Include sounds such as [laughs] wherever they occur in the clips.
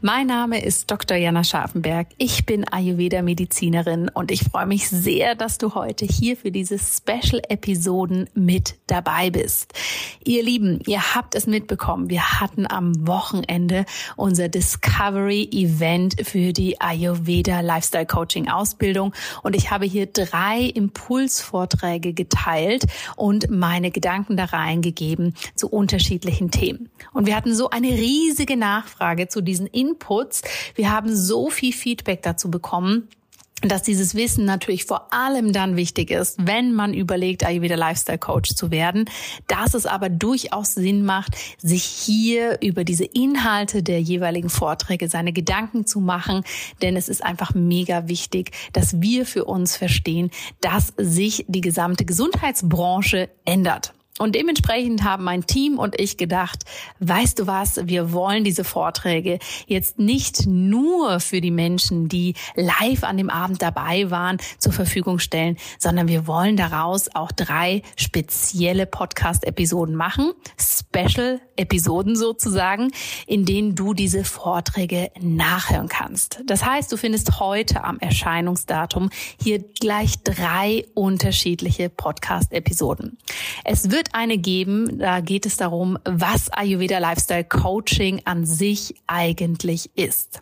Mein Name ist Dr. Jana Scharfenberg. Ich bin Ayurveda-Medizinerin und ich freue mich sehr, dass du heute hier für diese Special-Episoden mit dabei bist. Ihr Lieben, ihr habt es mitbekommen. Wir hatten am Wochenende unser Discovery-Event für die Ayurveda Lifestyle Coaching Ausbildung und ich habe hier drei Impulsvorträge geteilt und meine Gedanken da reingegeben zu unterschiedlichen Themen. Und wir hatten so eine riesige Nachfrage zu diesen Inputs. Wir haben so viel Feedback dazu bekommen dass dieses Wissen natürlich vor allem dann wichtig ist, wenn man überlegt, Ayurveda Lifestyle Coach zu werden, dass es aber durchaus Sinn macht, sich hier über diese Inhalte der jeweiligen Vorträge seine Gedanken zu machen, denn es ist einfach mega wichtig, dass wir für uns verstehen, dass sich die gesamte Gesundheitsbranche ändert. Und dementsprechend haben mein Team und ich gedacht, weißt du was, wir wollen diese Vorträge jetzt nicht nur für die Menschen, die live an dem Abend dabei waren, zur Verfügung stellen, sondern wir wollen daraus auch drei spezielle Podcast-Episoden machen, Special-Episoden sozusagen, in denen du diese Vorträge nachhören kannst. Das heißt, du findest heute am Erscheinungsdatum hier gleich drei unterschiedliche Podcast-Episoden. Es wird eine geben, da geht es darum, was Ayurveda Lifestyle Coaching an sich eigentlich ist.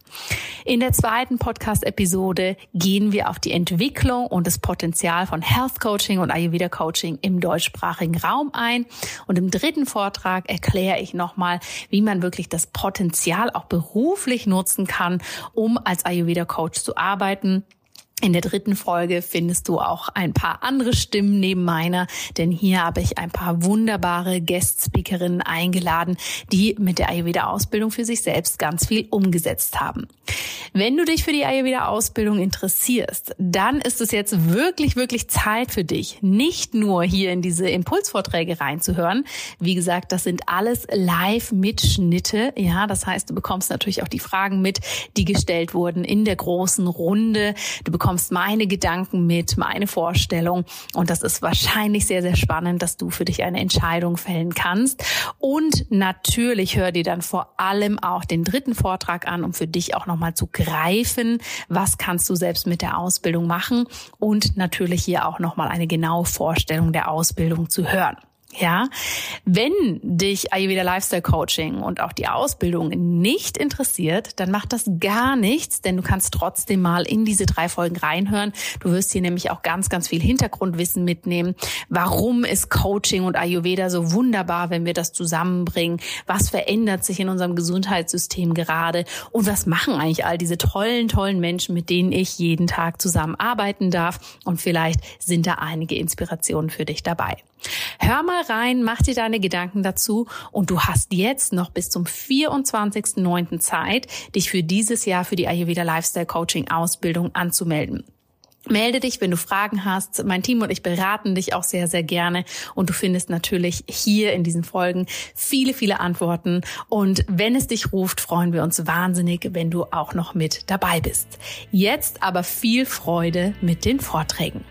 In der zweiten Podcast-Episode gehen wir auf die Entwicklung und das Potenzial von Health Coaching und Ayurveda Coaching im deutschsprachigen Raum ein. Und im dritten Vortrag erkläre ich nochmal, wie man wirklich das Potenzial auch beruflich nutzen kann, um als Ayurveda Coach zu arbeiten in der dritten Folge findest du auch ein paar andere Stimmen neben meiner, denn hier habe ich ein paar wunderbare Guest-Speakerinnen eingeladen, die mit der Ayurveda-Ausbildung für sich selbst ganz viel umgesetzt haben. Wenn du dich für die Ayurveda-Ausbildung interessierst, dann ist es jetzt wirklich, wirklich Zeit für dich, nicht nur hier in diese Impulsvorträge reinzuhören. Wie gesagt, das sind alles Live-Mitschnitte. Ja, das heißt, du bekommst natürlich auch die Fragen mit, die gestellt wurden in der großen Runde. Du bekommst meine Gedanken mit, meine Vorstellung. Und das ist wahrscheinlich sehr, sehr spannend, dass du für dich eine Entscheidung fällen kannst. Und natürlich hör dir dann vor allem auch den dritten Vortrag an, um für dich auch nochmal zu greifen, was kannst du selbst mit der Ausbildung machen und natürlich hier auch nochmal eine genaue Vorstellung der Ausbildung zu hören. Ja, wenn dich Ayurveda Lifestyle Coaching und auch die Ausbildung nicht interessiert, dann macht das gar nichts, denn du kannst trotzdem mal in diese drei Folgen reinhören. Du wirst hier nämlich auch ganz, ganz viel Hintergrundwissen mitnehmen. Warum ist Coaching und Ayurveda so wunderbar, wenn wir das zusammenbringen? Was verändert sich in unserem Gesundheitssystem gerade? Und was machen eigentlich all diese tollen, tollen Menschen, mit denen ich jeden Tag zusammenarbeiten darf? Und vielleicht sind da einige Inspirationen für dich dabei. Hör mal rein, mach dir deine Gedanken dazu und du hast jetzt noch bis zum 24.09. Zeit, dich für dieses Jahr für die Ayurveda Lifestyle Coaching Ausbildung anzumelden. Melde dich, wenn du Fragen hast. Mein Team und ich beraten dich auch sehr, sehr gerne. Und du findest natürlich hier in diesen Folgen viele, viele Antworten. Und wenn es dich ruft, freuen wir uns wahnsinnig, wenn du auch noch mit dabei bist. Jetzt aber viel Freude mit den Vorträgen.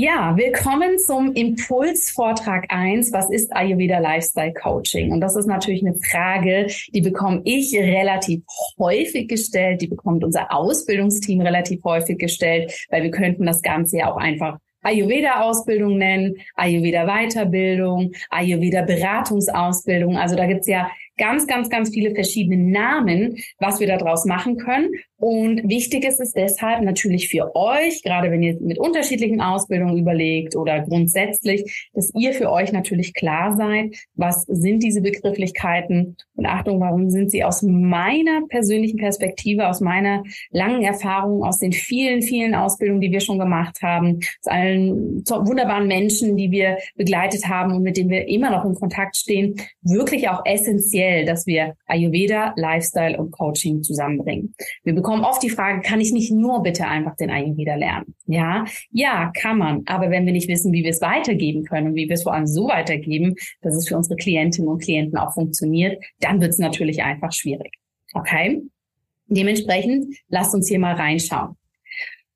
Ja, willkommen zum Impulsvortrag 1. Was ist Ayurveda Lifestyle Coaching? Und das ist natürlich eine Frage, die bekomme ich relativ häufig gestellt, die bekommt unser Ausbildungsteam relativ häufig gestellt, weil wir könnten das Ganze ja auch einfach Ayurveda-Ausbildung nennen, Ayurveda-Weiterbildung, Ayurveda-Beratungsausbildung. Also da gibt's ja ganz, ganz, ganz viele verschiedene Namen, was wir daraus machen können. Und wichtig ist es deshalb natürlich für euch, gerade wenn ihr mit unterschiedlichen Ausbildungen überlegt oder grundsätzlich, dass ihr für euch natürlich klar seid, was sind diese Begrifflichkeiten und Achtung, warum sind sie aus meiner persönlichen Perspektive, aus meiner langen Erfahrung, aus den vielen, vielen Ausbildungen, die wir schon gemacht haben, aus allen wunderbaren Menschen, die wir begleitet haben und mit denen wir immer noch in Kontakt stehen, wirklich auch essentiell, dass wir Ayurveda, Lifestyle und Coaching zusammenbringen. Wir bekomme oft die Frage, kann ich nicht nur bitte einfach den Ayurveda lernen? Ja, ja, kann man. Aber wenn wir nicht wissen, wie wir es weitergeben können und wie wir es vor allem so weitergeben, dass es für unsere Klientinnen und Klienten auch funktioniert, dann wird es natürlich einfach schwierig. Okay? Dementsprechend lasst uns hier mal reinschauen.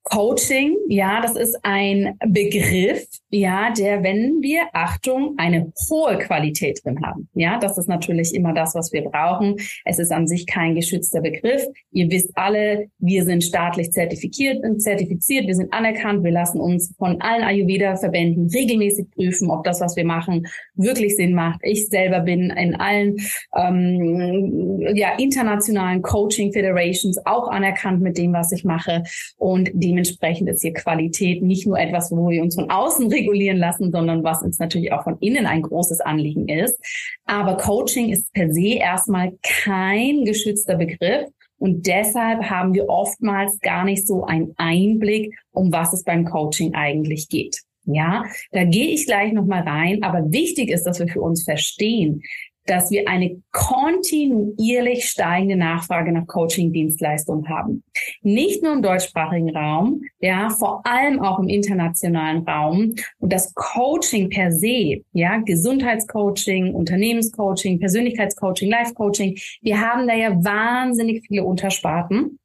Coaching, ja, das ist ein Begriff, ja, der, wenn wir, Achtung, eine hohe Qualität drin haben. Ja, das ist natürlich immer das, was wir brauchen. Es ist an sich kein geschützter Begriff. Ihr wisst alle, wir sind staatlich zertifiziert, zertifiziert, wir sind anerkannt, wir lassen uns von allen Ayurveda-Verbänden regelmäßig prüfen, ob das, was wir machen, wirklich Sinn macht. Ich selber bin in allen ähm, ja, internationalen Coaching Federations auch anerkannt mit dem, was ich mache. Und die dementsprechend ist hier Qualität nicht nur etwas, wo wir uns von außen regulieren lassen, sondern was uns natürlich auch von innen ein großes Anliegen ist. Aber Coaching ist per se erstmal kein geschützter Begriff. Und deshalb haben wir oftmals gar nicht so einen Einblick, um was es beim Coaching eigentlich geht. Ja, da gehe ich gleich nochmal rein. Aber wichtig ist, dass wir für uns verstehen, dass wir eine kontinuierlich steigende Nachfrage nach Coaching-Dienstleistungen haben. Nicht nur im deutschsprachigen Raum, ja, vor allem auch im internationalen Raum. Und das Coaching per se, ja, Gesundheitscoaching, Unternehmenscoaching, Persönlichkeitscoaching, Life-Coaching, wir haben da ja wahnsinnig viele Untersparten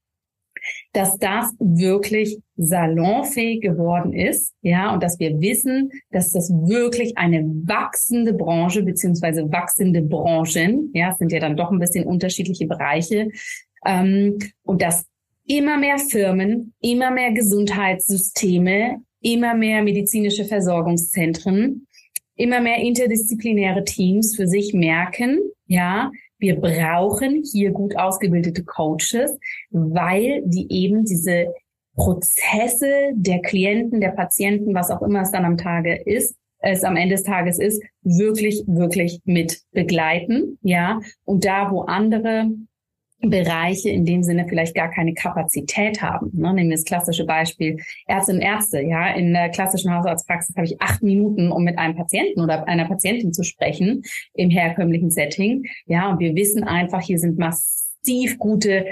dass das wirklich salonfähig geworden ist, ja, und dass wir wissen, dass das wirklich eine wachsende Branche beziehungsweise wachsende Branchen, ja, sind ja dann doch ein bisschen unterschiedliche Bereiche, ähm, und dass immer mehr Firmen, immer mehr Gesundheitssysteme, immer mehr medizinische Versorgungszentren, immer mehr interdisziplinäre Teams für sich merken, ja, wir brauchen hier gut ausgebildete Coaches, weil die eben diese Prozesse der Klienten, der Patienten, was auch immer es dann am Tage ist, es am Ende des Tages ist, wirklich, wirklich mit begleiten, ja. Und da, wo andere Bereiche in dem Sinne vielleicht gar keine Kapazität haben. Ne? Nehmen wir das klassische Beispiel Ärztinnen und Ärzte. Ja, in der klassischen Hausarztpraxis habe ich acht Minuten, um mit einem Patienten oder einer Patientin zu sprechen im herkömmlichen Setting. Ja, und wir wissen einfach, hier sind massiv gute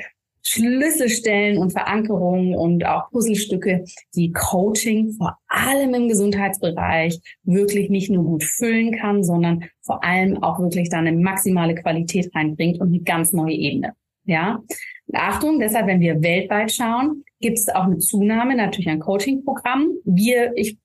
Schlüsselstellen und Verankerungen und auch Puzzlestücke, die Coaching vor allem im Gesundheitsbereich wirklich nicht nur gut füllen kann, sondern vor allem auch wirklich da eine maximale Qualität reinbringt und eine ganz neue Ebene. Ja, und Achtung, deshalb, wenn wir weltweit schauen, gibt es auch eine Zunahme natürlich an Coaching-Programmen. Wir, ich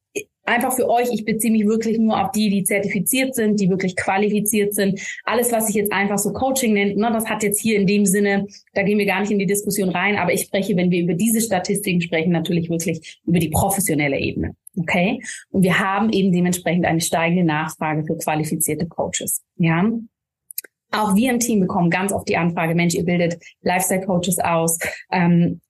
einfach für euch, ich beziehe mich wirklich nur auf die, die zertifiziert sind, die wirklich qualifiziert sind. Alles, was sich jetzt einfach so Coaching nennt, ne, das hat jetzt hier in dem Sinne, da gehen wir gar nicht in die Diskussion rein, aber ich spreche, wenn wir über diese Statistiken sprechen, natürlich wirklich über die professionelle Ebene. Okay? Und wir haben eben dementsprechend eine steigende Nachfrage für qualifizierte Coaches. Ja? Auch wir im Team bekommen ganz oft die Anfrage, Mensch, ihr bildet Lifestyle-Coaches aus. Ähm,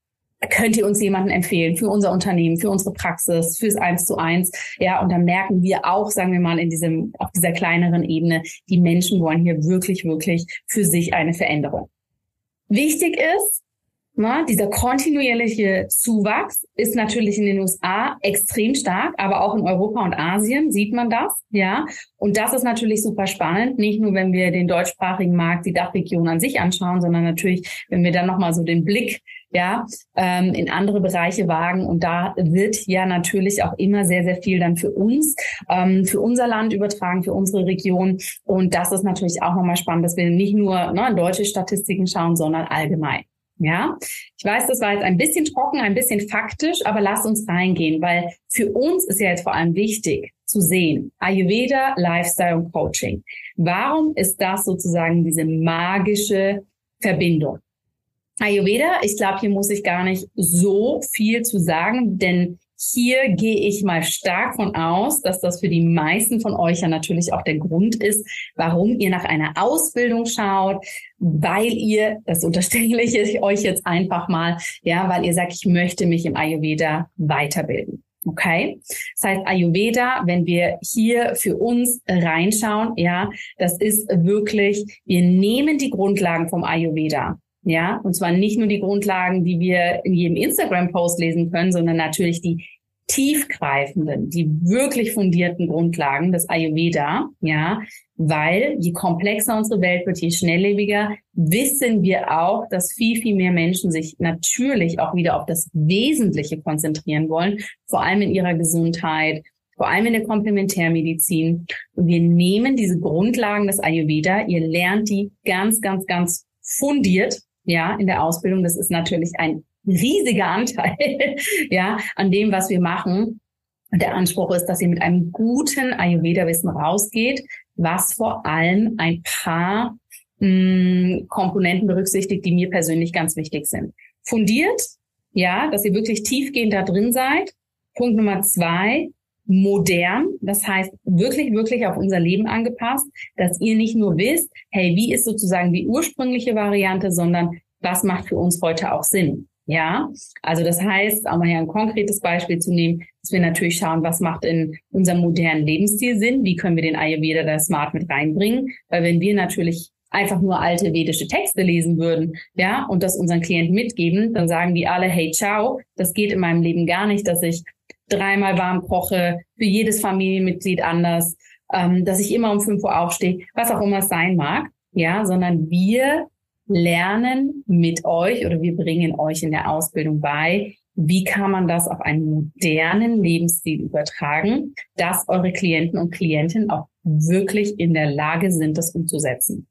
könnt ihr uns jemanden empfehlen für unser Unternehmen, für unsere Praxis, fürs Eins zu eins? Ja, und dann merken wir auch, sagen wir mal, in diesem, auf dieser kleineren Ebene, die Menschen wollen hier wirklich, wirklich für sich eine Veränderung. Wichtig ist, na, dieser kontinuierliche Zuwachs ist natürlich in den USA extrem stark, aber auch in Europa und Asien sieht man das, ja. Und das ist natürlich super spannend, nicht nur wenn wir den deutschsprachigen Markt, die Dachregion an sich anschauen, sondern natürlich, wenn wir dann nochmal so den Blick ja, ähm, in andere Bereiche wagen. Und da wird ja natürlich auch immer sehr, sehr viel dann für uns, ähm, für unser Land übertragen, für unsere Region. Und das ist natürlich auch nochmal spannend, dass wir nicht nur ne, deutsche Statistiken schauen, sondern allgemein. Ja, ich weiß, das war jetzt ein bisschen trocken, ein bisschen faktisch, aber lasst uns reingehen, weil für uns ist ja jetzt vor allem wichtig zu sehen, Ayurveda, Lifestyle und Coaching. Warum ist das sozusagen diese magische Verbindung? Ayurveda, ich glaube, hier muss ich gar nicht so viel zu sagen, denn hier gehe ich mal stark von aus, dass das für die meisten von euch ja natürlich auch der Grund ist, warum ihr nach einer Ausbildung schaut, weil ihr, das unterstelle ich euch jetzt einfach mal, ja, weil ihr sagt, ich möchte mich im Ayurveda weiterbilden. Okay. Das heißt, Ayurveda, wenn wir hier für uns reinschauen, ja, das ist wirklich, wir nehmen die Grundlagen vom Ayurveda ja, und zwar nicht nur die Grundlagen, die wir in jedem Instagram-Post lesen können, sondern natürlich die tiefgreifenden, die wirklich fundierten Grundlagen des Ayurveda, ja, weil je komplexer unsere Welt wird, je schnelllebiger, wissen wir auch, dass viel, viel mehr Menschen sich natürlich auch wieder auf das Wesentliche konzentrieren wollen, vor allem in ihrer Gesundheit, vor allem in der Komplementärmedizin. Und wir nehmen diese Grundlagen des Ayurveda, ihr lernt die ganz, ganz, ganz fundiert, ja, in der Ausbildung. Das ist natürlich ein riesiger Anteil, [laughs] ja, an dem, was wir machen. Und der Anspruch ist, dass ihr mit einem guten Ayurveda-Wissen rausgeht, was vor allem ein paar hm, Komponenten berücksichtigt, die mir persönlich ganz wichtig sind. Fundiert, ja, dass ihr wirklich tiefgehend da drin seid. Punkt Nummer zwei, modern, das heißt wirklich, wirklich auf unser Leben angepasst, dass ihr nicht nur wisst, hey, wie ist sozusagen die ursprüngliche Variante, sondern was macht für uns heute auch Sinn. Ja, also das heißt, auch mal hier ein konkretes Beispiel zu nehmen, dass wir natürlich schauen, was macht in unserem modernen Lebensstil Sinn, wie können wir den Ayurveda da smart mit reinbringen, weil wenn wir natürlich einfach nur alte vedische Texte lesen würden, ja, und das unseren Klienten mitgeben, dann sagen die alle, hey, ciao, das geht in meinem Leben gar nicht, dass ich dreimal warm koche, für jedes Familienmitglied anders, ähm, dass ich immer um fünf Uhr aufstehe, was auch immer es sein mag, ja, sondern wir lernen mit euch oder wir bringen euch in der Ausbildung bei, wie kann man das auf einen modernen Lebensstil übertragen, dass eure Klienten und Klientinnen auch wirklich in der Lage sind, das umzusetzen.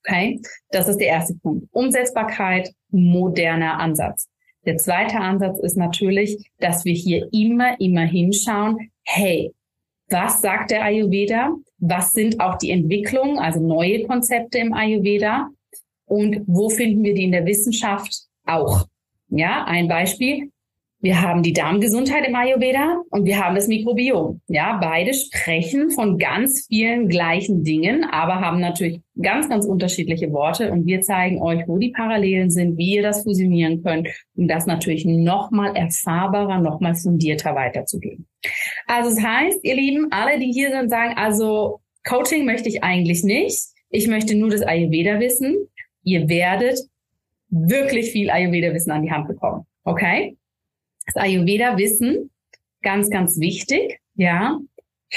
Okay, das ist der erste Punkt. Umsetzbarkeit, moderner Ansatz. Der zweite Ansatz ist natürlich, dass wir hier immer, immer hinschauen, hey, was sagt der Ayurveda? Was sind auch die Entwicklungen, also neue Konzepte im Ayurveda? und wo finden wir die in der Wissenschaft auch. Ja, ein Beispiel. Wir haben die Darmgesundheit im Ayurveda und wir haben das Mikrobiom. Ja, beide sprechen von ganz vielen gleichen Dingen, aber haben natürlich ganz, ganz unterschiedliche Worte und wir zeigen euch, wo die Parallelen sind, wie ihr das fusionieren könnt, um das natürlich nochmal erfahrbarer, nochmal fundierter weiterzugeben. Also das heißt, ihr Lieben, alle, die hier sind, sagen, also Coaching möchte ich eigentlich nicht. Ich möchte nur das Ayurveda wissen ihr werdet wirklich viel Ayurveda-Wissen an die Hand bekommen. Okay? Das Ayurveda-Wissen, ganz, ganz wichtig, ja,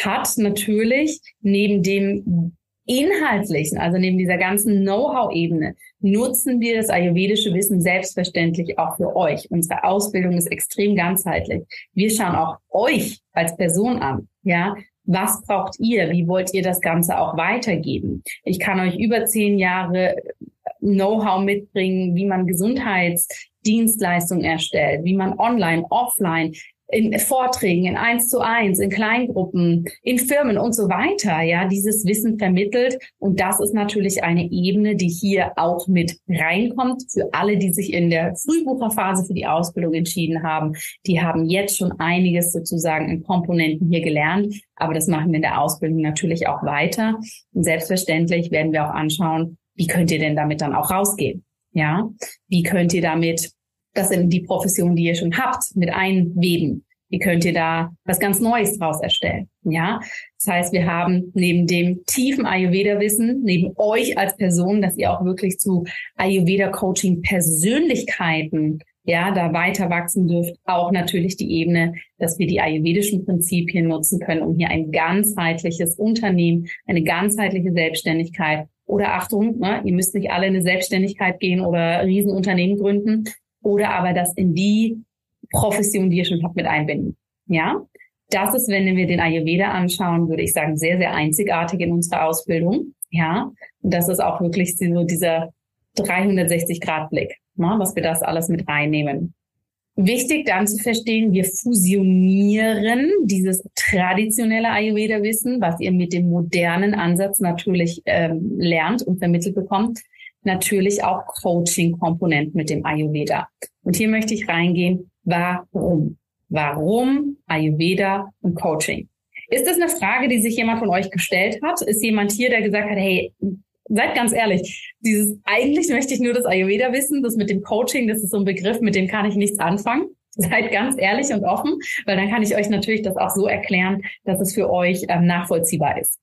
hat natürlich neben dem inhaltlichen, also neben dieser ganzen Know-how-Ebene, nutzen wir das ayurvedische Wissen selbstverständlich auch für euch. Unsere Ausbildung ist extrem ganzheitlich. Wir schauen auch euch als Person an, ja. Was braucht ihr? Wie wollt ihr das Ganze auch weitergeben? Ich kann euch über zehn Jahre Know-how mitbringen, wie man Gesundheitsdienstleistungen erstellt, wie man online, offline in Vorträgen, in eins zu eins, in Kleingruppen, in Firmen und so weiter, ja, dieses Wissen vermittelt. Und das ist natürlich eine Ebene, die hier auch mit reinkommt für alle, die sich in der Frühbucherphase für die Ausbildung entschieden haben. Die haben jetzt schon einiges sozusagen in Komponenten hier gelernt. Aber das machen wir in der Ausbildung natürlich auch weiter. Und selbstverständlich werden wir auch anschauen, wie könnt ihr denn damit dann auch rausgehen? Ja, wie könnt ihr damit das in die Profession, die ihr schon habt, mit einweben? Wie könnt ihr da was ganz Neues draus erstellen? Ja, das heißt, wir haben neben dem tiefen Ayurveda-Wissen, neben euch als Person, dass ihr auch wirklich zu Ayurveda-Coaching-Persönlichkeiten ja, da weiter wachsen dürft, auch natürlich die Ebene, dass wir die ayurvedischen Prinzipien nutzen können, um hier ein ganzheitliches Unternehmen, eine ganzheitliche Selbstständigkeit oder Achtung, ne, ihr müsst nicht alle in eine Selbstständigkeit gehen oder Riesenunternehmen gründen. Oder aber das in die Profession, die ihr schon habt, mit einbinden. Ja, das ist, wenn wir den Ayurveda anschauen, würde ich sagen, sehr, sehr einzigartig in unserer Ausbildung. Ja, und das ist auch wirklich so dieser 360-Grad-Blick, ne, dass wir das alles mit reinnehmen. Wichtig dann zu verstehen, wir fusionieren dieses traditionelle Ayurveda-Wissen, was ihr mit dem modernen Ansatz natürlich ähm, lernt und vermittelt bekommt, natürlich auch Coaching-Komponent mit dem Ayurveda. Und hier möchte ich reingehen, warum? Warum Ayurveda und Coaching? Ist das eine Frage, die sich jemand von euch gestellt hat? Ist jemand hier, der gesagt hat, hey, seid ganz ehrlich, dieses eigentlich möchte ich nur das Ayurveda wissen, das mit dem Coaching, das ist so ein Begriff, mit dem kann ich nichts anfangen. [laughs] Seid ganz ehrlich und offen, weil dann kann ich euch natürlich das auch so erklären, dass es für euch ähm, nachvollziehbar ist.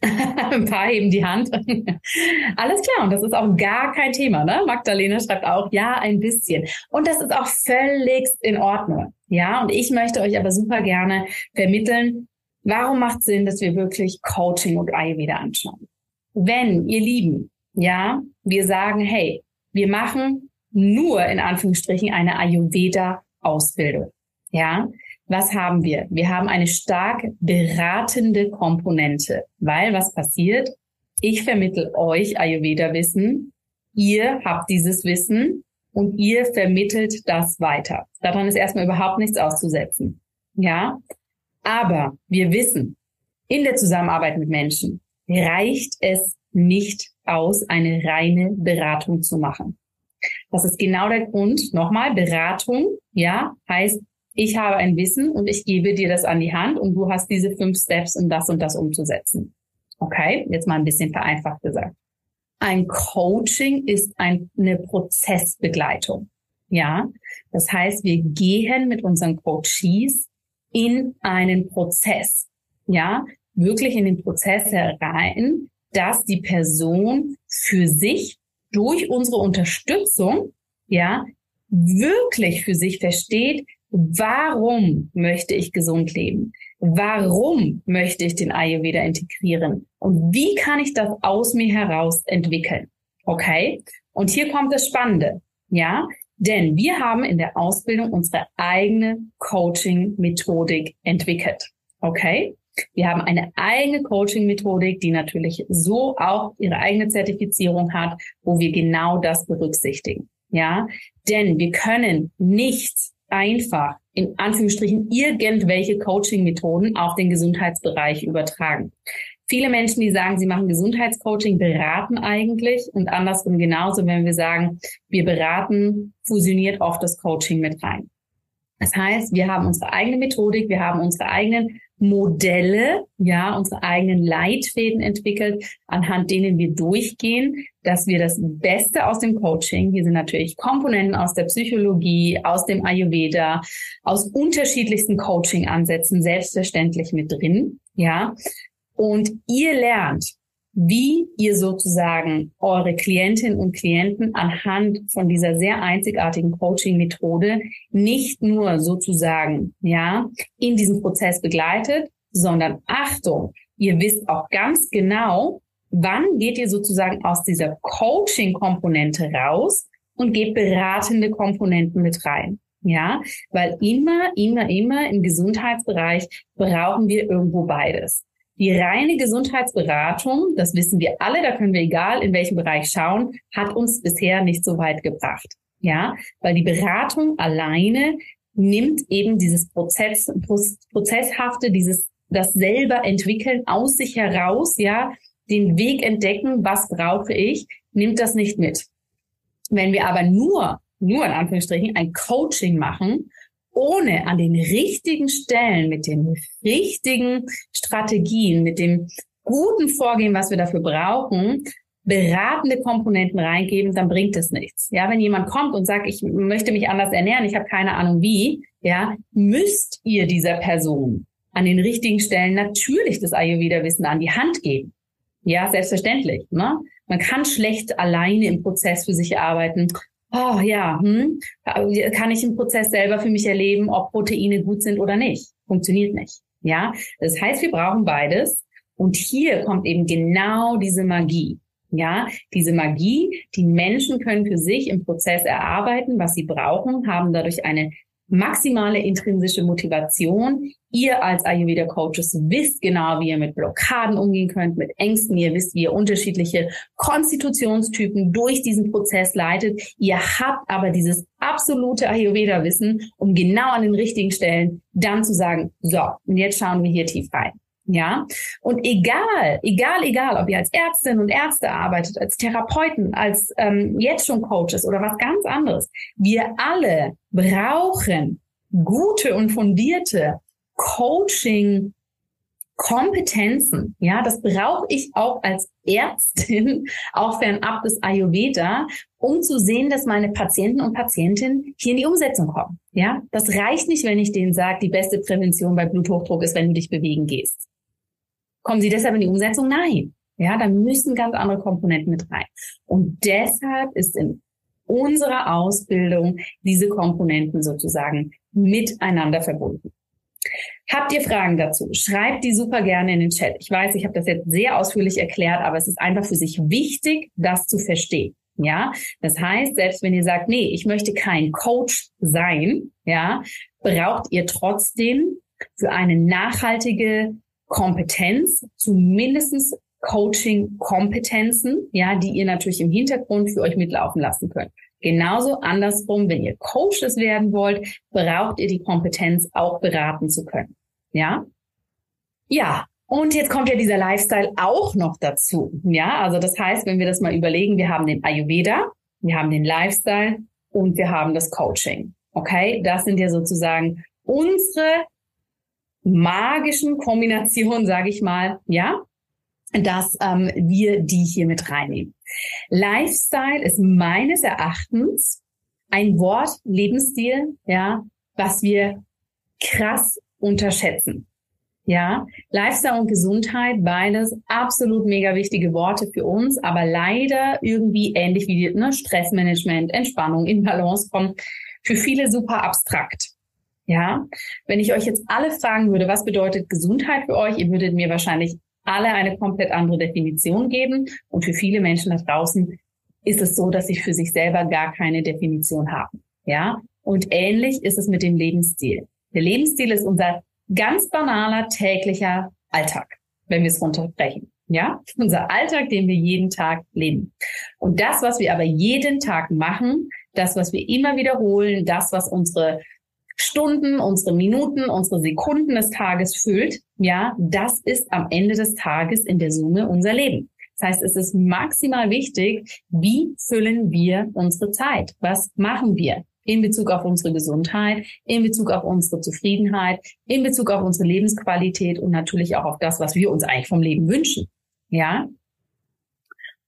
[laughs] ein paar heben die Hand. [laughs] Alles klar, und das ist auch gar kein Thema, ne? Magdalena schreibt auch, ja, ein bisschen. Und das ist auch völligst in Ordnung. Ja, und ich möchte euch aber super gerne vermitteln, warum macht Sinn, dass wir wirklich Coaching und Ayurveda anschauen. Wenn, ihr Lieben, ja, wir sagen, hey, wir machen nur in Anführungsstrichen eine Ayurveda-Ausbildung. Ja, was haben wir? Wir haben eine stark beratende Komponente, weil was passiert? Ich vermittel euch Ayurveda-Wissen, ihr habt dieses Wissen und ihr vermittelt das weiter. Daran ist erstmal überhaupt nichts auszusetzen. Ja, aber wir wissen, in der Zusammenarbeit mit Menschen reicht es nicht aus, eine reine Beratung zu machen. Das ist genau der Grund. Nochmal, Beratung, ja, heißt ich habe ein Wissen und ich gebe dir das an die Hand und du hast diese fünf Steps, um das und das umzusetzen. Okay, jetzt mal ein bisschen vereinfacht gesagt. Ein Coaching ist eine Prozessbegleitung. Ja, das heißt, wir gehen mit unseren Coaches in einen Prozess. Ja, wirklich in den Prozess herein, dass die Person für sich durch unsere Unterstützung, ja, wirklich für sich versteht, Warum möchte ich gesund leben? Warum möchte ich den Ayurveda integrieren? Und wie kann ich das aus mir heraus entwickeln? Okay? Und hier kommt das Spannende. Ja? Denn wir haben in der Ausbildung unsere eigene Coaching-Methodik entwickelt. Okay? Wir haben eine eigene Coaching-Methodik, die natürlich so auch ihre eigene Zertifizierung hat, wo wir genau das berücksichtigen. Ja? Denn wir können nicht einfach in Anführungsstrichen irgendwelche Coaching-Methoden auf den Gesundheitsbereich übertragen. Viele Menschen, die sagen, sie machen Gesundheitscoaching, beraten eigentlich und andersrum genauso, wenn wir sagen, wir beraten, fusioniert oft das Coaching mit rein. Das heißt, wir haben unsere eigene Methodik, wir haben unsere eigenen Modelle, ja, unsere eigenen Leitfäden entwickelt, anhand denen wir durchgehen, dass wir das Beste aus dem Coaching, hier sind natürlich Komponenten aus der Psychologie, aus dem Ayurveda, aus unterschiedlichsten Coaching-Ansätzen selbstverständlich mit drin, ja. Und ihr lernt, wie ihr sozusagen eure Klientinnen und Klienten anhand von dieser sehr einzigartigen Coaching-Methode nicht nur sozusagen, ja, in diesem Prozess begleitet, sondern Achtung, ihr wisst auch ganz genau, wann geht ihr sozusagen aus dieser Coaching-Komponente raus und geht beratende Komponenten mit rein. Ja, weil immer, immer, immer im Gesundheitsbereich brauchen wir irgendwo beides. Die reine Gesundheitsberatung, das wissen wir alle, da können wir egal in welchem Bereich schauen, hat uns bisher nicht so weit gebracht. Ja, weil die Beratung alleine nimmt eben dieses Prozess, Prozesshafte, dieses, das selber entwickeln aus sich heraus, ja, den Weg entdecken, was brauche ich, nimmt das nicht mit. Wenn wir aber nur, nur in Anführungsstrichen, ein Coaching machen ohne an den richtigen Stellen, mit den richtigen Strategien, mit dem guten Vorgehen, was wir dafür brauchen, beratende Komponenten reingeben, dann bringt es nichts. Ja, wenn jemand kommt und sagt, ich möchte mich anders ernähren, ich habe keine Ahnung wie, ja, müsst ihr dieser Person an den richtigen Stellen natürlich das Ayurveda-Wissen an die Hand geben. Ja, selbstverständlich. Ne? Man kann schlecht alleine im Prozess für sich arbeiten oh ja, hm, kann ich im Prozess selber für mich erleben, ob Proteine gut sind oder nicht. Funktioniert nicht. Ja, das heißt, wir brauchen beides. Und hier kommt eben genau diese Magie. Ja, diese Magie, die Menschen können für sich im Prozess erarbeiten, was sie brauchen, haben dadurch eine maximale intrinsische Motivation. Ihr als Ayurveda Coaches wisst genau, wie ihr mit Blockaden umgehen könnt, mit Ängsten. Ihr wisst, wie ihr unterschiedliche Konstitutionstypen durch diesen Prozess leitet. Ihr habt aber dieses absolute Ayurveda Wissen, um genau an den richtigen Stellen dann zu sagen, so, und jetzt schauen wir hier tief rein. Ja, und egal, egal, egal, ob ihr als Ärztin und Ärzte arbeitet, als Therapeuten, als ähm, jetzt schon Coaches oder was ganz anderes, wir alle brauchen gute und fundierte Coaching Kompetenzen, ja, das brauche ich auch als Ärztin, [laughs] auch fernab des Ayurveda, um zu sehen, dass meine Patienten und Patientinnen hier in die Umsetzung kommen. Ja, das reicht nicht, wenn ich denen sage, die beste Prävention bei Bluthochdruck ist, wenn du dich bewegen gehst. Kommen Sie deshalb in die Umsetzung? Nein. Ja, da müssen ganz andere Komponenten mit rein. Und deshalb ist in unserer Ausbildung diese Komponenten sozusagen miteinander verbunden. Habt ihr Fragen dazu? Schreibt die super gerne in den Chat. Ich weiß, ich habe das jetzt sehr ausführlich erklärt, aber es ist einfach für sich wichtig, das zu verstehen. Ja, das heißt, selbst wenn ihr sagt, nee, ich möchte kein Coach sein, ja, braucht ihr trotzdem für eine nachhaltige Kompetenz zumindestens Coaching-Kompetenzen, ja, die ihr natürlich im Hintergrund für euch mitlaufen lassen könnt. Genauso andersrum, wenn ihr Coaches werden wollt, braucht ihr die Kompetenz, auch beraten zu können. Ja? Ja. Und jetzt kommt ja dieser Lifestyle auch noch dazu. Ja, also das heißt, wenn wir das mal überlegen, wir haben den Ayurveda, wir haben den Lifestyle und wir haben das Coaching. Okay, das sind ja sozusagen unsere magischen Kombinationen, sage ich mal, ja, dass ähm, wir die hier mit reinnehmen. Lifestyle ist meines Erachtens ein Wort, Lebensstil, ja, was wir krass unterschätzen. Ja, Lifestyle und Gesundheit, beides absolut mega wichtige Worte für uns, aber leider irgendwie ähnlich wie ne, Stressmanagement, Entspannung, in Balance kommen, für viele super abstrakt. Ja, wenn ich euch jetzt alle fragen würde, was bedeutet Gesundheit für euch, ihr würdet mir wahrscheinlich alle eine komplett andere Definition geben. Und für viele Menschen da draußen ist es so, dass sie für sich selber gar keine Definition haben. Ja. Und ähnlich ist es mit dem Lebensstil. Der Lebensstil ist unser ganz banaler täglicher Alltag, wenn wir es runterbrechen. Ja, unser Alltag, den wir jeden Tag leben. Und das, was wir aber jeden Tag machen, das, was wir immer wiederholen, das, was unsere Stunden, unsere Minuten, unsere Sekunden des Tages füllt, ja, das ist am Ende des Tages in der Summe unser Leben. Das heißt, es ist maximal wichtig, wie füllen wir unsere Zeit? Was machen wir? In Bezug auf unsere Gesundheit, in Bezug auf unsere Zufriedenheit, in Bezug auf unsere Lebensqualität und natürlich auch auf das, was wir uns eigentlich vom Leben wünschen. Ja?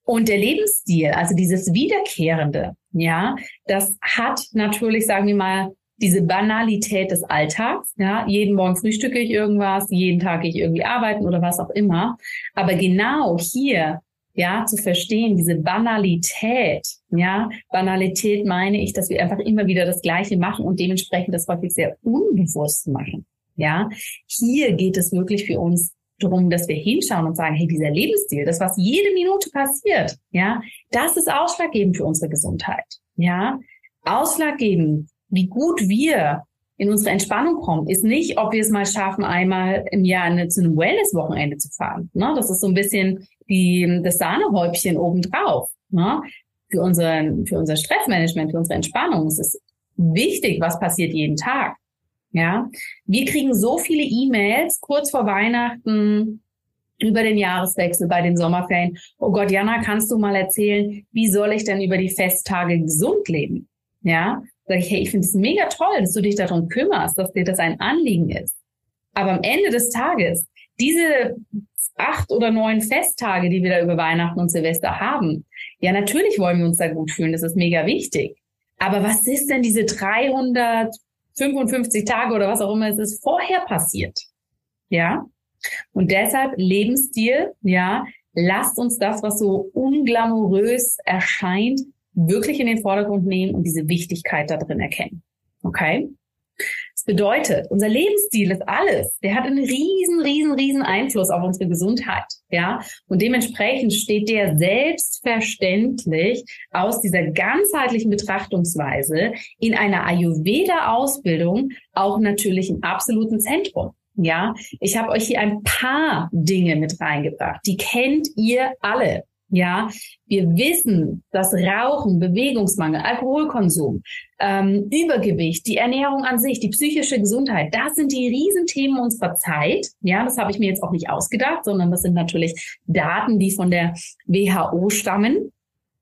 Und der Lebensstil, also dieses Wiederkehrende, ja, das hat natürlich, sagen wir mal, diese Banalität des Alltags. Ja, jeden Morgen frühstücke ich irgendwas, jeden Tag gehe ich irgendwie arbeiten oder was auch immer. Aber genau hier, ja, zu verstehen, diese Banalität, ja, Banalität meine ich, dass wir einfach immer wieder das Gleiche machen und dementsprechend das häufig sehr unbewusst machen. Ja, hier geht es wirklich für uns darum, dass wir hinschauen und sagen, hey, dieser Lebensstil, das, was jede Minute passiert, ja, das ist ausschlaggebend für unsere Gesundheit. Ja, ausschlaggebend wie gut wir in unsere Entspannung kommen, ist nicht, ob wir es mal schaffen, einmal im Jahr eine, zu einem Wellness-Wochenende zu fahren. Ne? Das ist so ein bisschen die, das Sahnehäubchen obendrauf. Ne? Für, unseren, für unser Stressmanagement, für unsere Entspannung ist es wichtig, was passiert jeden Tag. Ja, wir kriegen so viele E-Mails kurz vor Weihnachten, über den Jahreswechsel bei den Sommerferien. Oh Gott, Jana, kannst du mal erzählen, wie soll ich denn über die Festtage gesund leben? Ja, sage ich, hey, ich finde es mega toll, dass du dich darum kümmerst, dass dir das ein Anliegen ist. Aber am Ende des Tages, diese acht oder neun Festtage, die wir da über Weihnachten und Silvester haben, ja, natürlich wollen wir uns da gut fühlen, das ist mega wichtig. Aber was ist denn diese 355 Tage oder was auch immer es ist, vorher passiert? Ja? Und deshalb Lebensstil, ja, lasst uns das, was so unglamourös erscheint, wirklich in den Vordergrund nehmen und diese Wichtigkeit da drin erkennen. Okay? Das bedeutet, unser Lebensstil ist alles. Der hat einen riesen, riesen, riesen Einfluss auf unsere Gesundheit. Ja, und dementsprechend steht der selbstverständlich aus dieser ganzheitlichen Betrachtungsweise in einer Ayurveda-Ausbildung auch natürlich im absoluten Zentrum. Ja, ich habe euch hier ein paar Dinge mit reingebracht. Die kennt ihr alle. Ja, wir wissen, dass Rauchen, Bewegungsmangel, Alkoholkonsum, ähm, Übergewicht, die Ernährung an sich, die psychische Gesundheit, das sind die Riesenthemen unserer Zeit. Ja, das habe ich mir jetzt auch nicht ausgedacht, sondern das sind natürlich Daten, die von der WHO stammen.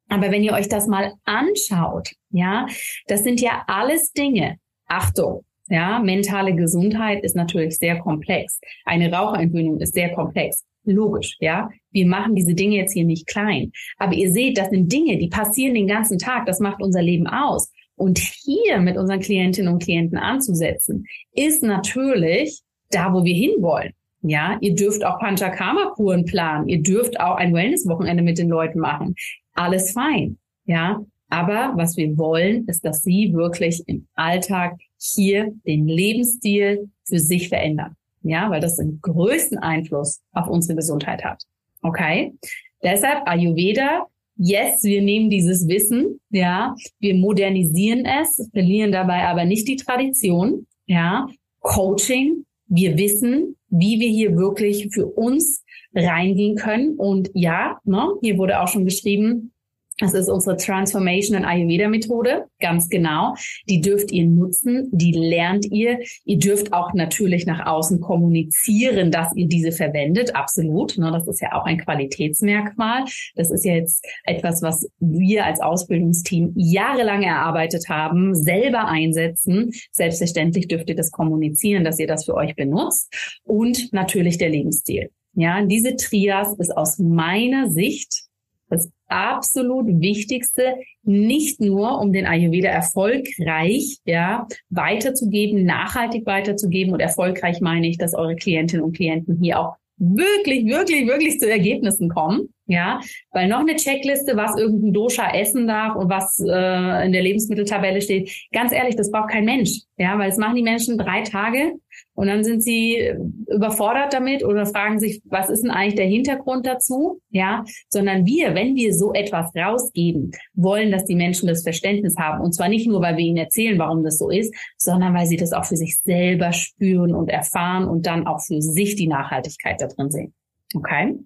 Aber wenn ihr euch das mal anschaut, ja, das sind ja alles Dinge. Achtung, ja, mentale Gesundheit ist natürlich sehr komplex. Eine Raucherentwöhnung ist sehr komplex. Logisch, ja. Wir machen diese Dinge jetzt hier nicht klein. Aber ihr seht, das sind Dinge, die passieren den ganzen Tag. Das macht unser Leben aus. Und hier mit unseren Klientinnen und Klienten anzusetzen, ist natürlich da, wo wir hinwollen. Ja, ihr dürft auch Panchakarma-Kuren planen. Ihr dürft auch ein Wellness-Wochenende mit den Leuten machen. Alles fein. Ja, aber was wir wollen, ist, dass sie wirklich im Alltag hier den Lebensstil für sich verändern. Ja, weil das den größten Einfluss auf unsere Gesundheit hat. Okay? Deshalb Ayurveda yes, wir nehmen dieses Wissen, ja, wir modernisieren es, verlieren dabei aber nicht die Tradition, ja, Coaching, wir wissen, wie wir hier wirklich für uns reingehen können. Und ja, ne, hier wurde auch schon geschrieben, das ist unsere Transformation and Ayurveda Methode, ganz genau. Die dürft ihr nutzen, die lernt ihr. Ihr dürft auch natürlich nach außen kommunizieren, dass ihr diese verwendet, absolut. Ne, das ist ja auch ein Qualitätsmerkmal. Das ist ja jetzt etwas, was wir als Ausbildungsteam jahrelang erarbeitet haben, selber einsetzen. Selbstverständlich dürft ihr das kommunizieren, dass ihr das für euch benutzt. Und natürlich der Lebensstil. Ja, diese Trias ist aus meiner Sicht das absolut Wichtigste, nicht nur um den Ayurveda erfolgreich ja, weiterzugeben, nachhaltig weiterzugeben. Und erfolgreich meine ich, dass eure Klientinnen und Klienten hier auch wirklich, wirklich, wirklich zu Ergebnissen kommen. Ja, weil noch eine Checkliste, was irgendein Dosha essen darf und was äh, in der Lebensmitteltabelle steht, ganz ehrlich, das braucht kein Mensch. Ja, weil es machen die Menschen drei Tage und dann sind sie überfordert damit oder fragen sich, was ist denn eigentlich der Hintergrund dazu? Ja, sondern wir, wenn wir so etwas rausgeben, wollen, dass die Menschen das Verständnis haben. Und zwar nicht nur, weil wir ihnen erzählen, warum das so ist, sondern weil sie das auch für sich selber spüren und erfahren und dann auch für sich die Nachhaltigkeit da drin sehen. Okay?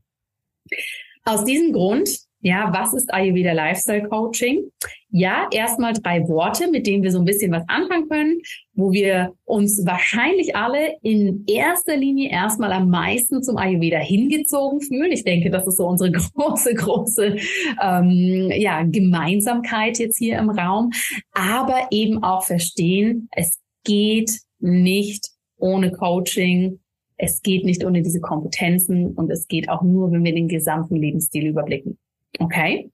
Aus diesem Grund, ja, was ist Ayurveda Lifestyle Coaching? Ja, erstmal drei Worte, mit denen wir so ein bisschen was anfangen können, wo wir uns wahrscheinlich alle in erster Linie erstmal am meisten zum Ayurveda hingezogen fühlen. Ich denke, das ist so unsere [laughs] große, große ähm, ja, Gemeinsamkeit jetzt hier im Raum. Aber eben auch verstehen, es geht nicht ohne Coaching, es geht nicht ohne diese Kompetenzen und es geht auch nur, wenn wir den gesamten Lebensstil überblicken. Okay?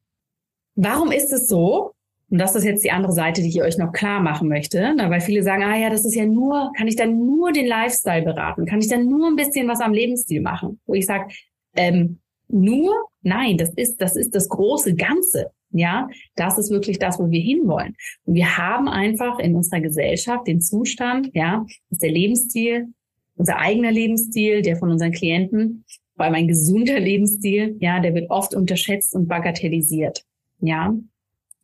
Warum ist es so? Und das ist jetzt die andere Seite, die ich euch noch klar machen möchte, na, weil viele sagen, ah ja, das ist ja nur, kann ich dann nur den Lifestyle beraten? Kann ich dann nur ein bisschen was am Lebensstil machen? Wo ich sage, ähm, nur? Nein, das ist, das ist das große Ganze. Ja, das ist wirklich das, wo wir hinwollen. Und wir haben einfach in unserer Gesellschaft den Zustand, ja, dass der Lebensstil unser eigener Lebensstil, der von unseren Klienten, vor allem ein gesunder [laughs] Lebensstil, ja, der wird oft unterschätzt und bagatellisiert. Ja,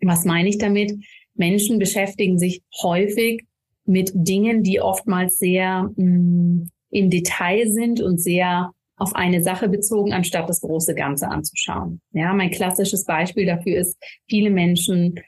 was meine ich damit? Menschen beschäftigen sich häufig mit Dingen, die oftmals sehr mh, mm, im Detail sind und sehr auf eine Sache bezogen, anstatt das große Ganze anzuschauen. Ja, mein klassisches Beispiel dafür ist, viele Menschen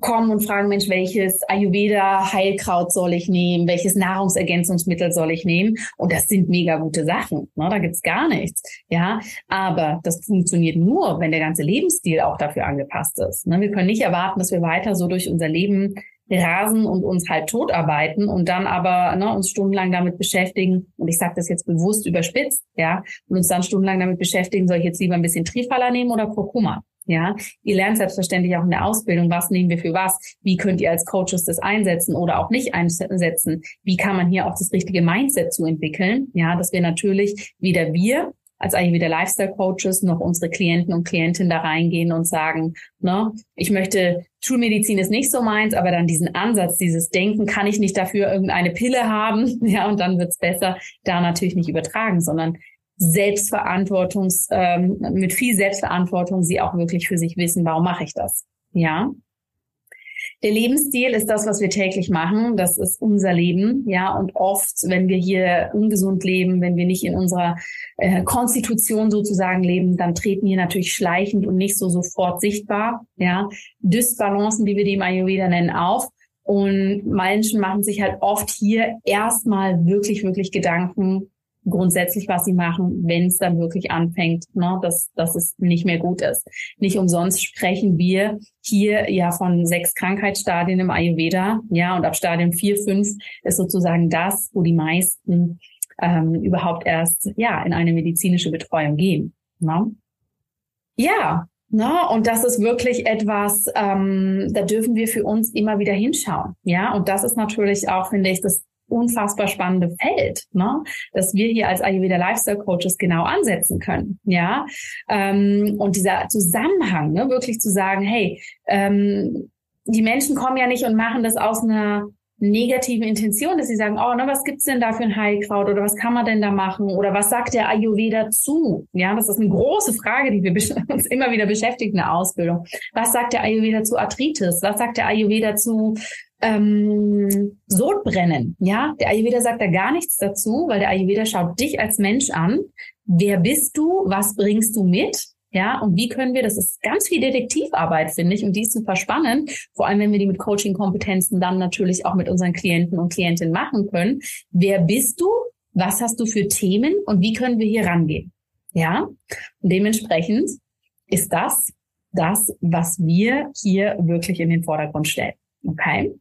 kommen und fragen, Mensch, welches Ayurveda-Heilkraut soll ich nehmen? Welches Nahrungsergänzungsmittel soll ich nehmen? Und das sind mega gute Sachen. Ne? Da gibt's gar nichts. Ja, aber das funktioniert nur, wenn der ganze Lebensstil auch dafür angepasst ist. Ne? Wir können nicht erwarten, dass wir weiter so durch unser Leben rasen und uns halt totarbeiten und dann aber ne, uns stundenlang damit beschäftigen, und ich sage das jetzt bewusst überspitzt, ja, und uns dann stundenlang damit beschäftigen, soll ich jetzt lieber ein bisschen Trifala nehmen oder Kurkuma? Ja, ihr lernt selbstverständlich auch in der Ausbildung, was nehmen wir für was, wie könnt ihr als Coaches das einsetzen oder auch nicht einsetzen, wie kann man hier auch das richtige Mindset zu entwickeln, ja, dass wir natürlich weder wir als eigentlich wieder Lifestyle Coaches noch unsere Klienten und Klientinnen da reingehen und sagen, ne, ich möchte Schulmedizin ist nicht so meins, aber dann diesen Ansatz, dieses Denken, kann ich nicht dafür irgendeine Pille haben, [laughs] ja, und dann wird's besser, da natürlich nicht übertragen, sondern Selbstverantwortungs, ähm, mit viel Selbstverantwortung sie auch wirklich für sich wissen, warum mache ich das? Ja. Der Lebensstil ist das, was wir täglich machen. Das ist unser Leben, ja. Und oft, wenn wir hier ungesund leben, wenn wir nicht in unserer äh, Konstitution sozusagen leben, dann treten hier natürlich schleichend und nicht so sofort sichtbar, ja, Dysbalancen, wie wir die im Ayurveda nennen, auf. Und Menschen machen sich halt oft hier erstmal wirklich, wirklich Gedanken, grundsätzlich, was sie machen, wenn es dann wirklich anfängt, ne, dass, dass es nicht mehr gut ist. Nicht umsonst sprechen wir hier ja von sechs Krankheitsstadien im Ayurveda, ja, und ab Stadium vier, fünf ist sozusagen das, wo die meisten ähm, überhaupt erst ja in eine medizinische Betreuung gehen. Ne? Ja, Ne? Und das ist wirklich etwas, ähm, da dürfen wir für uns immer wieder hinschauen. Ja, und das ist natürlich auch, finde ich, das unfassbar spannende Feld, ne? dass wir hier als Ayurveda Lifestyle Coaches genau ansetzen können, ja. Ähm, und dieser Zusammenhang, ne, wirklich zu sagen, hey, ähm, die Menschen kommen ja nicht und machen das aus einer negativen Intention, dass sie sagen, oh, ne, was gibt's denn da für ein Heilkraut oder was kann man denn da machen oder was sagt der Ayurveda zu? Ja, das ist eine große Frage, die wir [laughs] uns immer wieder beschäftigen in der Ausbildung. Was sagt der Ayurveda zu Arthritis? Was sagt der Ayurveda zu ähm, Sodbrennen? Ja, der Ayurveda sagt da gar nichts dazu, weil der Ayurveda schaut dich als Mensch an. Wer bist du? Was bringst du mit? Ja, und wie können wir, das ist ganz viel Detektivarbeit, finde ich, und die ist super spannend, vor allem wenn wir die mit Coaching-Kompetenzen dann natürlich auch mit unseren Klienten und Klientinnen machen können. Wer bist du? Was hast du für Themen und wie können wir hier rangehen? Ja, und dementsprechend ist das das, was wir hier wirklich in den Vordergrund stellen. Okay?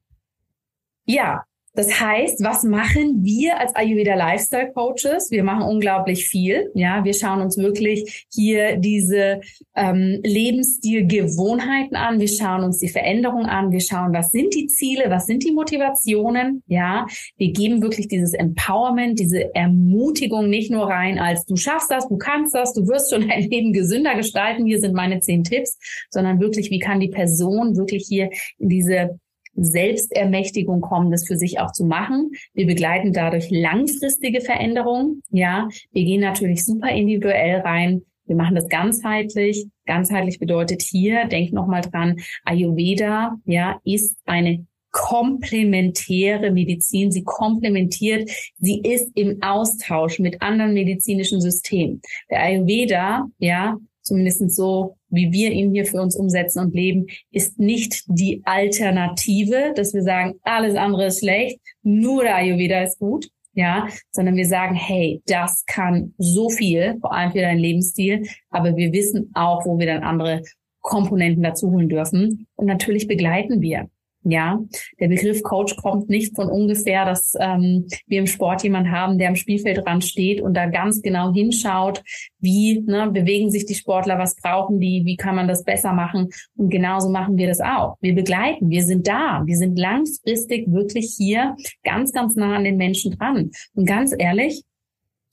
Ja, das heißt, was machen wir als Ayurveda Lifestyle Coaches? Wir machen unglaublich viel. Ja, wir schauen uns wirklich hier diese ähm, Lebensstilgewohnheiten an. Wir schauen uns die Veränderung an. Wir schauen, was sind die Ziele? Was sind die Motivationen? Ja, wir geben wirklich dieses Empowerment, diese Ermutigung nicht nur rein als du schaffst das, du kannst das, du wirst schon [laughs] dein Leben gesünder gestalten. Hier sind meine zehn Tipps, sondern wirklich, wie kann die Person wirklich hier in diese Selbstermächtigung kommen, das für sich auch zu machen. Wir begleiten dadurch langfristige Veränderungen. Ja, wir gehen natürlich super individuell rein. Wir machen das ganzheitlich. Ganzheitlich bedeutet hier, denk nochmal dran, Ayurveda, ja, ist eine komplementäre Medizin. Sie komplementiert, sie ist im Austausch mit anderen medizinischen Systemen. Der Ayurveda, ja, zumindest so, wie wir ihn hier für uns umsetzen und leben, ist nicht die Alternative, dass wir sagen, alles andere ist schlecht, nur der Ayurveda ist gut, ja, sondern wir sagen, hey, das kann so viel, vor allem für deinen Lebensstil, aber wir wissen auch, wo wir dann andere Komponenten dazu holen dürfen. Und natürlich begleiten wir. Ja, der Begriff Coach kommt nicht von ungefähr, dass ähm, wir im Sport jemand haben, der am Spielfeldrand steht und da ganz genau hinschaut, wie ne, bewegen sich die Sportler, was brauchen die, wie kann man das besser machen. Und genauso machen wir das auch. Wir begleiten, wir sind da, wir sind langfristig wirklich hier ganz, ganz nah an den Menschen dran. Und ganz ehrlich,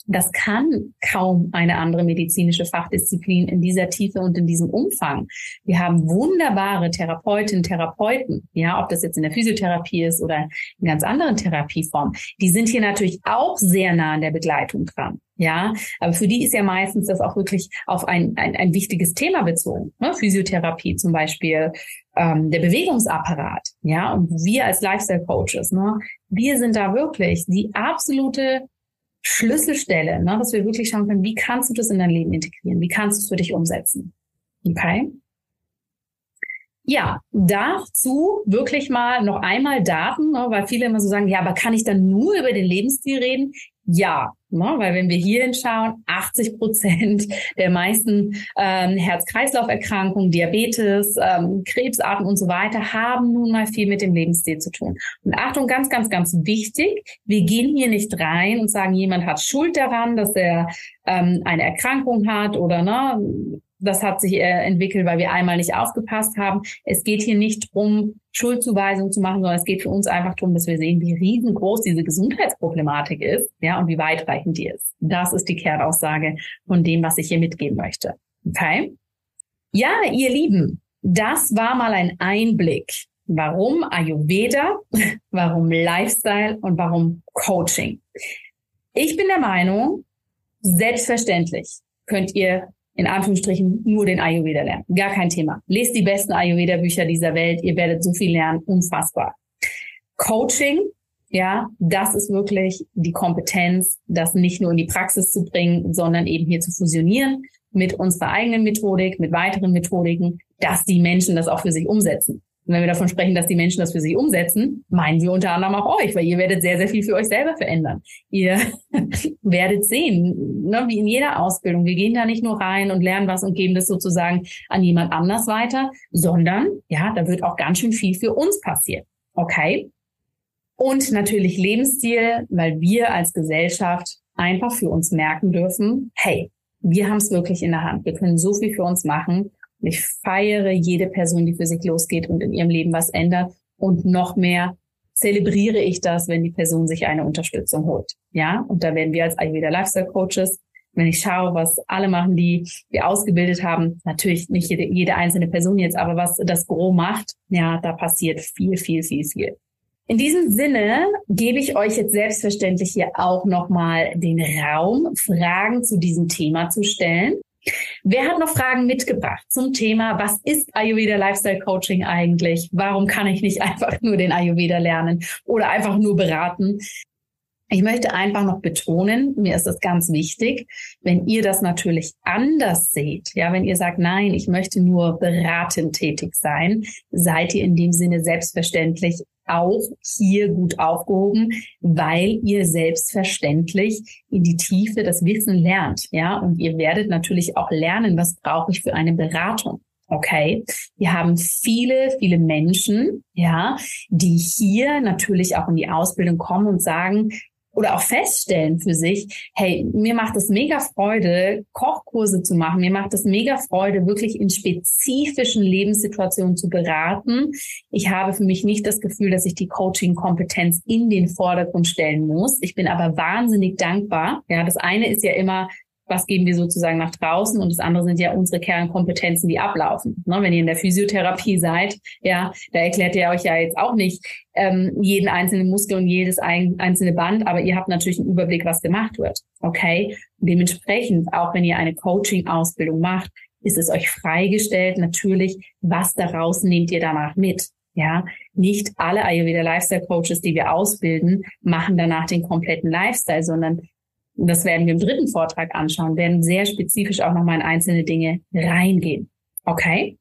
das kann kaum eine andere medizinische Fachdisziplin in dieser Tiefe und in diesem Umfang. Wir haben wunderbare Therapeutinnen, Therapeuten, ja, ob das jetzt in der Physiotherapie ist oder in ganz anderen Therapieformen. Die sind hier natürlich auch sehr nah an der Begleitung dran. Ja, aber für die ist ja meistens das auch wirklich auf ein, ein, ein wichtiges Thema bezogen. Ne? Physiotherapie zum Beispiel, ähm, der Bewegungsapparat. Ja, und wir als Lifestyle Coaches, ne, wir sind da wirklich die absolute Schlüsselstelle, ne, dass wir wirklich schauen können, wie kannst du das in dein Leben integrieren? Wie kannst du es für dich umsetzen? Okay? Ja, dazu wirklich mal noch einmal Daten, ne, weil viele immer so sagen, ja, aber kann ich dann nur über den Lebensstil reden? Ja, ne, weil wenn wir hier hinschauen, 80 Prozent der meisten ähm, Herz-Kreislauf-Erkrankungen, Diabetes, ähm, Krebsarten und so weiter haben nun mal viel mit dem Lebensstil zu tun. Und Achtung, ganz, ganz, ganz wichtig, wir gehen hier nicht rein und sagen, jemand hat Schuld daran, dass er ähm, eine Erkrankung hat oder ne, das hat sich äh, entwickelt, weil wir einmal nicht aufgepasst haben. Es geht hier nicht drum, Schuldzuweisung zu machen, sondern es geht für uns einfach darum, dass wir sehen, wie riesengroß diese Gesundheitsproblematik ist, ja, und wie weitreichend die ist. Das ist die Kernaussage von dem, was ich hier mitgeben möchte. Okay? Ja, ihr Lieben, das war mal ein Einblick. Warum Ayurveda, [laughs] warum Lifestyle und warum Coaching. Ich bin der Meinung, selbstverständlich könnt ihr in Anführungsstrichen nur den Ayurveda lernen. Gar kein Thema. Lest die besten Ayurveda-Bücher dieser Welt. Ihr werdet so viel lernen. Unfassbar. Coaching, ja, das ist wirklich die Kompetenz, das nicht nur in die Praxis zu bringen, sondern eben hier zu fusionieren mit unserer eigenen Methodik, mit weiteren Methodiken, dass die Menschen das auch für sich umsetzen. Und wenn wir davon sprechen, dass die Menschen das für sich umsetzen, meinen wir unter anderem auch euch, weil ihr werdet sehr, sehr viel für euch selber verändern. Ihr [laughs] werdet sehen, ne, wie in jeder Ausbildung, wir gehen da nicht nur rein und lernen was und geben das sozusagen an jemand anders weiter, sondern ja, da wird auch ganz schön viel für uns passieren. Okay? Und natürlich Lebensstil, weil wir als Gesellschaft einfach für uns merken dürfen, hey, wir haben es wirklich in der Hand. Wir können so viel für uns machen und ich feiere jede Person, die für sich losgeht und in ihrem Leben was ändert und noch mehr zelebriere ich das, wenn die Person sich eine Unterstützung holt. Ja, und da werden wir als Ayurveda Lifestyle Coaches wenn ich schaue, was alle machen, die wir ausgebildet haben, natürlich nicht jede, jede einzelne Person jetzt, aber was das Gros macht, ja, da passiert viel, viel, viel, viel. In diesem Sinne gebe ich euch jetzt selbstverständlich hier auch nochmal den Raum, Fragen zu diesem Thema zu stellen. Wer hat noch Fragen mitgebracht zum Thema, was ist Ayurveda Lifestyle Coaching eigentlich? Warum kann ich nicht [laughs] einfach nur den Ayurveda lernen oder einfach nur beraten? Ich möchte einfach noch betonen, mir ist es ganz wichtig, wenn ihr das natürlich anders seht, ja, wenn ihr sagt, nein, ich möchte nur beratend tätig sein, seid ihr in dem Sinne selbstverständlich auch hier gut aufgehoben, weil ihr selbstverständlich in die Tiefe das Wissen lernt, ja, und ihr werdet natürlich auch lernen, was brauche ich für eine Beratung. Okay, wir haben viele, viele Menschen, ja, die hier natürlich auch in die Ausbildung kommen und sagen, oder auch feststellen für sich, hey, mir macht es mega Freude, Kochkurse zu machen. Mir macht es mega Freude, wirklich in spezifischen Lebenssituationen zu beraten. Ich habe für mich nicht das Gefühl, dass ich die Coaching-Kompetenz in den Vordergrund stellen muss. Ich bin aber wahnsinnig dankbar. Ja, das eine ist ja immer, was geben wir sozusagen nach draußen und das andere sind ja unsere Kernkompetenzen, die ablaufen. Ne, wenn ihr in der Physiotherapie seid, ja, da erklärt ihr euch ja jetzt auch nicht ähm, jeden einzelnen Muskel und jedes ein, einzelne Band, aber ihr habt natürlich einen Überblick, was gemacht wird. Okay? Dementsprechend, auch wenn ihr eine Coaching-Ausbildung macht, ist es euch freigestellt, natürlich, was daraus nehmt ihr danach mit. Ja, nicht alle Ayurveda Lifestyle Coaches, die wir ausbilden, machen danach den kompletten Lifestyle, sondern das werden wir im dritten Vortrag anschauen, werden sehr spezifisch auch nochmal in einzelne Dinge reingehen. Okay?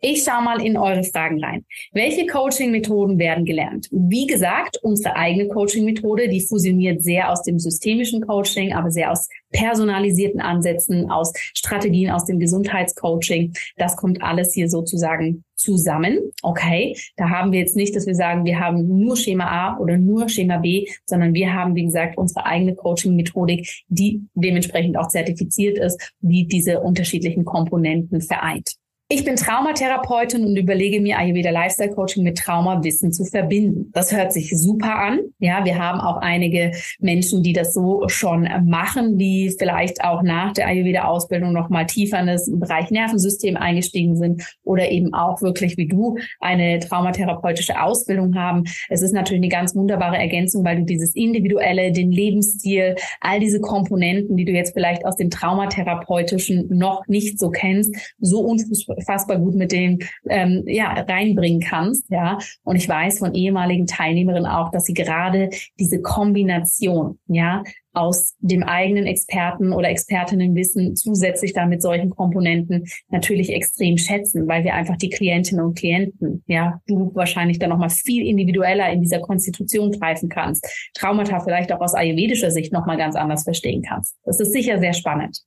Ich schaue mal in eure Fragen rein. Welche Coaching-Methoden werden gelernt? Wie gesagt, unsere eigene Coaching-Methode, die fusioniert sehr aus dem systemischen Coaching, aber sehr aus personalisierten Ansätzen, aus Strategien aus dem Gesundheitscoaching. Das kommt alles hier sozusagen zusammen. Okay, da haben wir jetzt nicht, dass wir sagen, wir haben nur Schema A oder nur Schema B, sondern wir haben, wie gesagt, unsere eigene Coaching-Methodik, die dementsprechend auch zertifiziert ist, die diese unterschiedlichen Komponenten vereint. Ich bin Traumatherapeutin und überlege mir Ayurveda Lifestyle Coaching mit Traumawissen zu verbinden. Das hört sich super an. Ja, wir haben auch einige Menschen, die das so schon machen, die vielleicht auch nach der Ayurveda Ausbildung noch mal tiefer in das Bereich Nervensystem eingestiegen sind oder eben auch wirklich wie du eine traumatherapeutische Ausbildung haben. Es ist natürlich eine ganz wunderbare Ergänzung, weil du dieses individuelle, den Lebensstil, all diese Komponenten, die du jetzt vielleicht aus dem traumatherapeutischen noch nicht so kennst, so unfassbar unfassbar gut mit denen ähm, ja, reinbringen kannst. Ja. Und ich weiß von ehemaligen Teilnehmerinnen auch, dass sie gerade diese Kombination, ja, aus dem eigenen Experten oder Expertinnenwissen zusätzlich dann mit solchen Komponenten natürlich extrem schätzen, weil wir einfach die Klientinnen und Klienten, ja, du wahrscheinlich dann nochmal viel individueller in dieser Konstitution greifen kannst, Traumata vielleicht auch aus ayurvedischer Sicht nochmal ganz anders verstehen kannst. Das ist sicher sehr spannend.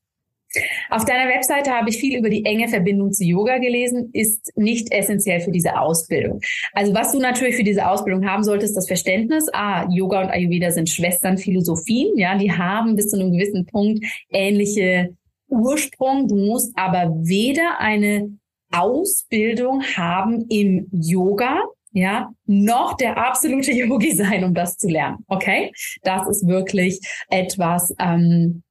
Auf deiner Webseite habe ich viel über die enge Verbindung zu Yoga gelesen, ist nicht essentiell für diese Ausbildung. Also was du natürlich für diese Ausbildung haben solltest, das Verständnis, ah, Yoga und Ayurveda sind Schwesternphilosophien, ja, die haben bis zu einem gewissen Punkt ähnliche Ursprung. Du musst aber weder eine Ausbildung haben im Yoga, ja, noch der absolute Yogi sein, um das zu lernen. Okay, das ist wirklich etwas, ähm,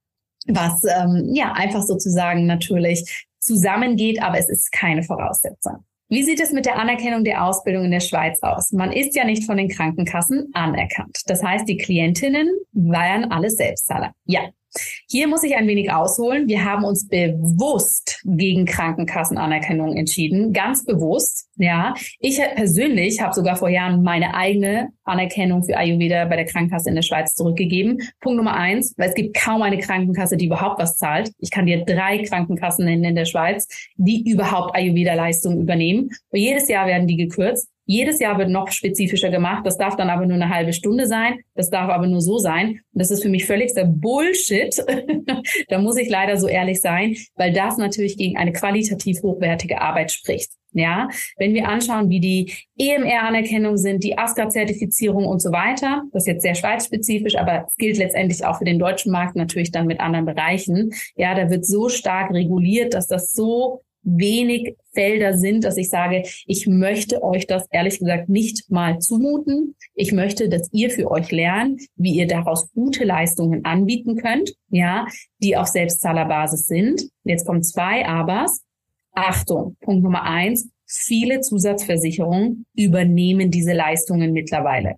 was ähm, ja einfach sozusagen natürlich zusammengeht, aber es ist keine Voraussetzung. Wie sieht es mit der Anerkennung der Ausbildung in der Schweiz aus? Man ist ja nicht von den Krankenkassen anerkannt. Das heißt, die Klientinnen wären alle Selbstzahler. Ja, hier muss ich ein wenig ausholen. Wir haben uns bewusst gegen Krankenkassenanerkennung entschieden, ganz bewusst. Ja, ich persönlich habe sogar vor Jahren meine eigene Anerkennung für Ayurveda bei der Krankenkasse in der Schweiz zurückgegeben. Punkt Nummer eins, weil es gibt kaum eine Krankenkasse, die überhaupt was zahlt. Ich kann dir drei Krankenkassen nennen in der Schweiz, die überhaupt Ayurveda-Leistungen übernehmen. Und jedes Jahr werden die gekürzt. Jedes Jahr wird noch spezifischer gemacht. Das darf dann aber nur eine halbe Stunde sein. Das darf aber nur so sein. Und das ist für mich völligster Bullshit. [laughs] da muss ich leider so ehrlich sein, weil das natürlich gegen eine qualitativ hochwertige Arbeit spricht. Ja, wenn wir anschauen, wie die EMR-Anerkennung sind, die ASCA-Zertifizierung und so weiter, das ist jetzt sehr schweizspezifisch, aber es gilt letztendlich auch für den deutschen Markt natürlich dann mit anderen Bereichen. Ja, da wird so stark reguliert, dass das so wenig Felder sind, dass ich sage, ich möchte euch das ehrlich gesagt nicht mal zumuten. Ich möchte, dass ihr für euch lernt, wie ihr daraus gute Leistungen anbieten könnt, ja, die auf Selbstzahlerbasis sind. Jetzt kommen zwei Abers. Achtung, Punkt Nummer eins. Viele Zusatzversicherungen übernehmen diese Leistungen mittlerweile.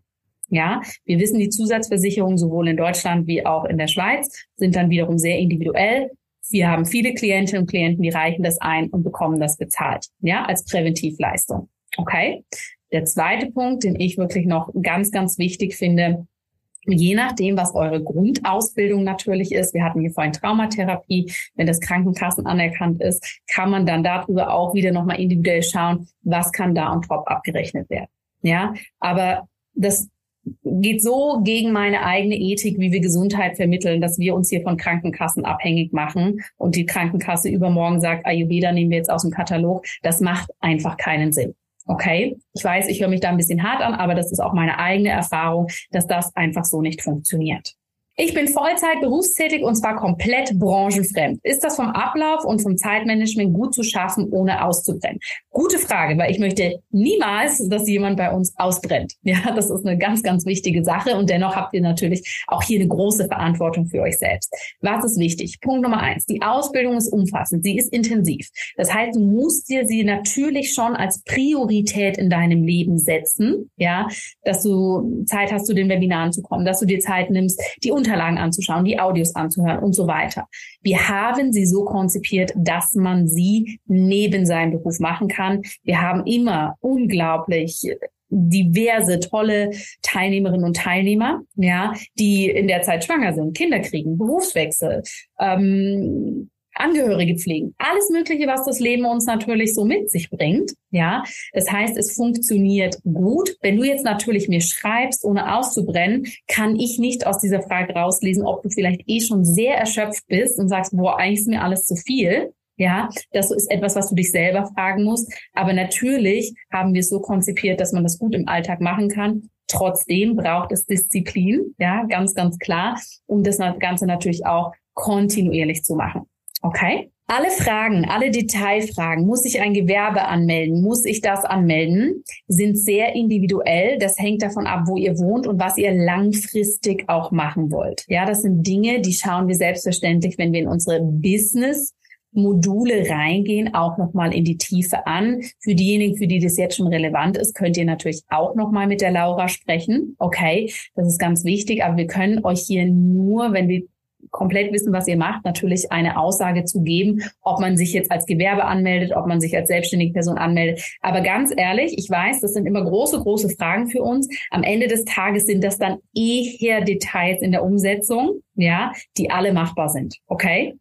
Ja, wir wissen, die Zusatzversicherungen sowohl in Deutschland wie auch in der Schweiz sind dann wiederum sehr individuell. Wir haben viele Klientinnen und Klienten, die reichen das ein und bekommen das bezahlt, ja, als Präventivleistung. Okay. Der zweite Punkt, den ich wirklich noch ganz, ganz wichtig finde, je nachdem, was eure Grundausbildung natürlich ist, wir hatten hier vorhin Traumatherapie, wenn das Krankenkassen anerkannt ist, kann man dann darüber auch wieder nochmal individuell schauen, was kann da on top abgerechnet werden. Ja, aber das geht so gegen meine eigene Ethik, wie wir Gesundheit vermitteln, dass wir uns hier von Krankenkassen abhängig machen und die Krankenkasse übermorgen sagt, Ayurveda nehmen wir jetzt aus dem Katalog. Das macht einfach keinen Sinn. Okay, ich weiß, ich höre mich da ein bisschen hart an, aber das ist auch meine eigene Erfahrung, dass das einfach so nicht funktioniert. Ich bin Vollzeit berufstätig und zwar komplett branchenfremd. Ist das vom Ablauf und vom Zeitmanagement gut zu schaffen, ohne auszubrennen? Gute Frage, weil ich möchte niemals, dass jemand bei uns ausbrennt. [laughs] Ja, das ist eine ganz, ganz wichtige Sache und dennoch habt ihr natürlich auch hier eine große Verantwortung für euch selbst. Was ist wichtig? Punkt Nummer eins. Die Ausbildung ist umfassend. Sie ist intensiv. Das heißt, du musst dir sie natürlich schon als Priorität in deinem Leben setzen. Ja, dass du Zeit hast, zu den Webinaren zu kommen, dass du dir Zeit nimmst, die Unterlagen anzuschauen, die Audios anzuhören und so weiter. Wir haben sie so konzipiert, dass man sie neben seinem Beruf machen kann. Wir haben immer unglaublich diverse tolle Teilnehmerinnen und Teilnehmer, ja, die in der Zeit schwanger sind, Kinder kriegen, Berufswechsel, ähm, Angehörige pflegen, alles Mögliche, was das Leben uns natürlich so mit sich bringt. Ja, das heißt, es funktioniert gut. Wenn du jetzt natürlich mir schreibst, ohne auszubrennen, kann ich nicht aus dieser Frage rauslesen, ob du vielleicht eh schon sehr erschöpft bist und sagst, boah, eigentlich ist mir alles zu viel. Ja, das ist etwas, was du dich selber fragen musst. Aber natürlich haben wir es so konzipiert, dass man das gut im Alltag machen kann. Trotzdem braucht es Disziplin, ja, ganz, ganz klar, um das Ganze natürlich auch kontinuierlich zu machen. Okay. Alle Fragen, alle Detailfragen, muss ich ein Gewerbe anmelden, muss ich das anmelden, sind sehr individuell. Das hängt davon ab, wo ihr wohnt und was ihr langfristig auch machen wollt. Ja, das sind Dinge, die schauen wir selbstverständlich, wenn wir in unsere Business Module reingehen, auch nochmal in die Tiefe an. Für diejenigen, für die das jetzt schon relevant ist, könnt ihr natürlich auch nochmal mit der Laura sprechen. Okay, das ist ganz wichtig, aber wir können euch hier nur, wenn wir komplett wissen, was ihr macht, natürlich eine Aussage zu geben, ob man sich jetzt als Gewerbe anmeldet, ob man sich als selbstständige Person anmeldet. Aber ganz ehrlich, ich weiß, das sind immer große, große Fragen für uns. Am Ende des Tages sind das dann eher Details in der Umsetzung, ja, die alle machbar sind. Okay?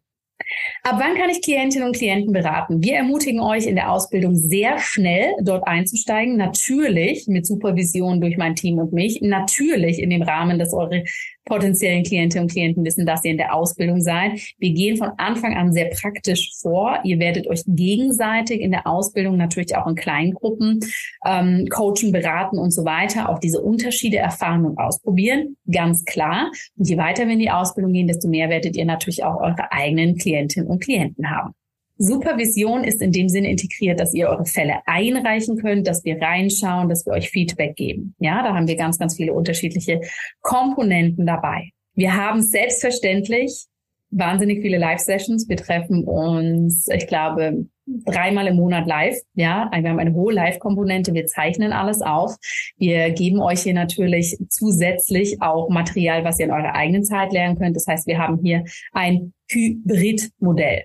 Ab wann kann ich Klientinnen und Klienten beraten? Wir ermutigen euch in der Ausbildung sehr schnell dort einzusteigen. Natürlich mit Supervision durch mein Team und mich. Natürlich in dem Rahmen, dass eure potenziellen Klientinnen und Klienten wissen, dass ihr in der Ausbildung seid. Wir gehen von Anfang an sehr praktisch vor. Ihr werdet euch gegenseitig in der Ausbildung natürlich auch in kleinen Gruppen ähm, coachen, beraten und so weiter, auch diese Unterschiede erfahren und ausprobieren, ganz klar. Und je weiter wir in die Ausbildung gehen, desto mehr werdet ihr natürlich auch eure eigenen Klientinnen und Klienten haben. Supervision ist in dem Sinne integriert, dass ihr eure Fälle einreichen könnt, dass wir reinschauen, dass wir euch Feedback geben. Ja, da haben wir ganz, ganz viele unterschiedliche Komponenten dabei. Wir haben selbstverständlich wahnsinnig viele Live-Sessions. Wir treffen uns, ich glaube, dreimal im Monat live. Ja, wir haben eine hohe Live-Komponente. Wir zeichnen alles auf. Wir geben euch hier natürlich zusätzlich auch Material, was ihr in eurer eigenen Zeit lernen könnt. Das heißt, wir haben hier ein Hybrid-Modell.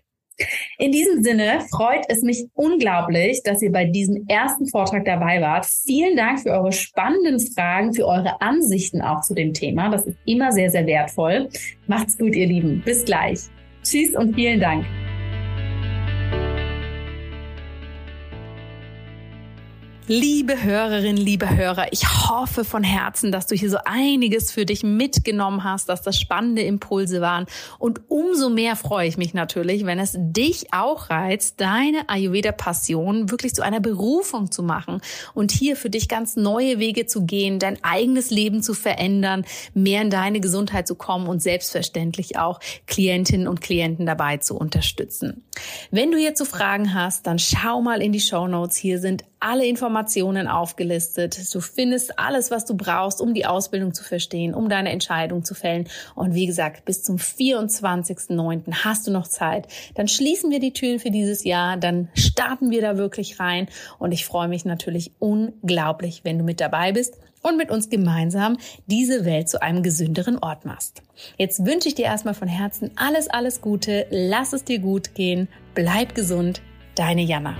In diesem Sinne freut es mich unglaublich, dass ihr bei diesem ersten Vortrag dabei wart. Vielen Dank für eure spannenden Fragen, für eure Ansichten auch zu dem Thema. Das ist immer sehr, sehr wertvoll. Macht's gut, ihr Lieben. Bis gleich. Tschüss und vielen Dank. Liebe Hörerinnen, liebe Hörer, ich hoffe von Herzen, dass du hier so einiges für dich mitgenommen hast, dass das spannende Impulse waren. Und umso mehr freue ich mich natürlich, wenn es dich auch reizt, deine Ayurveda-Passion wirklich zu einer Berufung zu machen und hier für dich ganz neue Wege zu gehen, dein eigenes Leben zu verändern, mehr in deine Gesundheit zu kommen und selbstverständlich auch Klientinnen und Klienten dabei zu unterstützen. Wenn du hierzu Fragen hast, dann schau mal in die Show Notes. Hier sind alle Informationen aufgelistet. Du findest alles, was du brauchst, um die Ausbildung zu verstehen, um deine Entscheidung zu fällen. Und wie gesagt, bis zum 24.09. hast du noch Zeit. Dann schließen wir die Türen für dieses Jahr, dann starten wir da wirklich rein. Und ich freue mich natürlich unglaublich, wenn du mit dabei bist und mit uns gemeinsam diese Welt zu einem gesünderen Ort machst. Jetzt wünsche ich dir erstmal von Herzen alles, alles Gute. Lass es dir gut gehen. Bleib gesund. Deine Jana.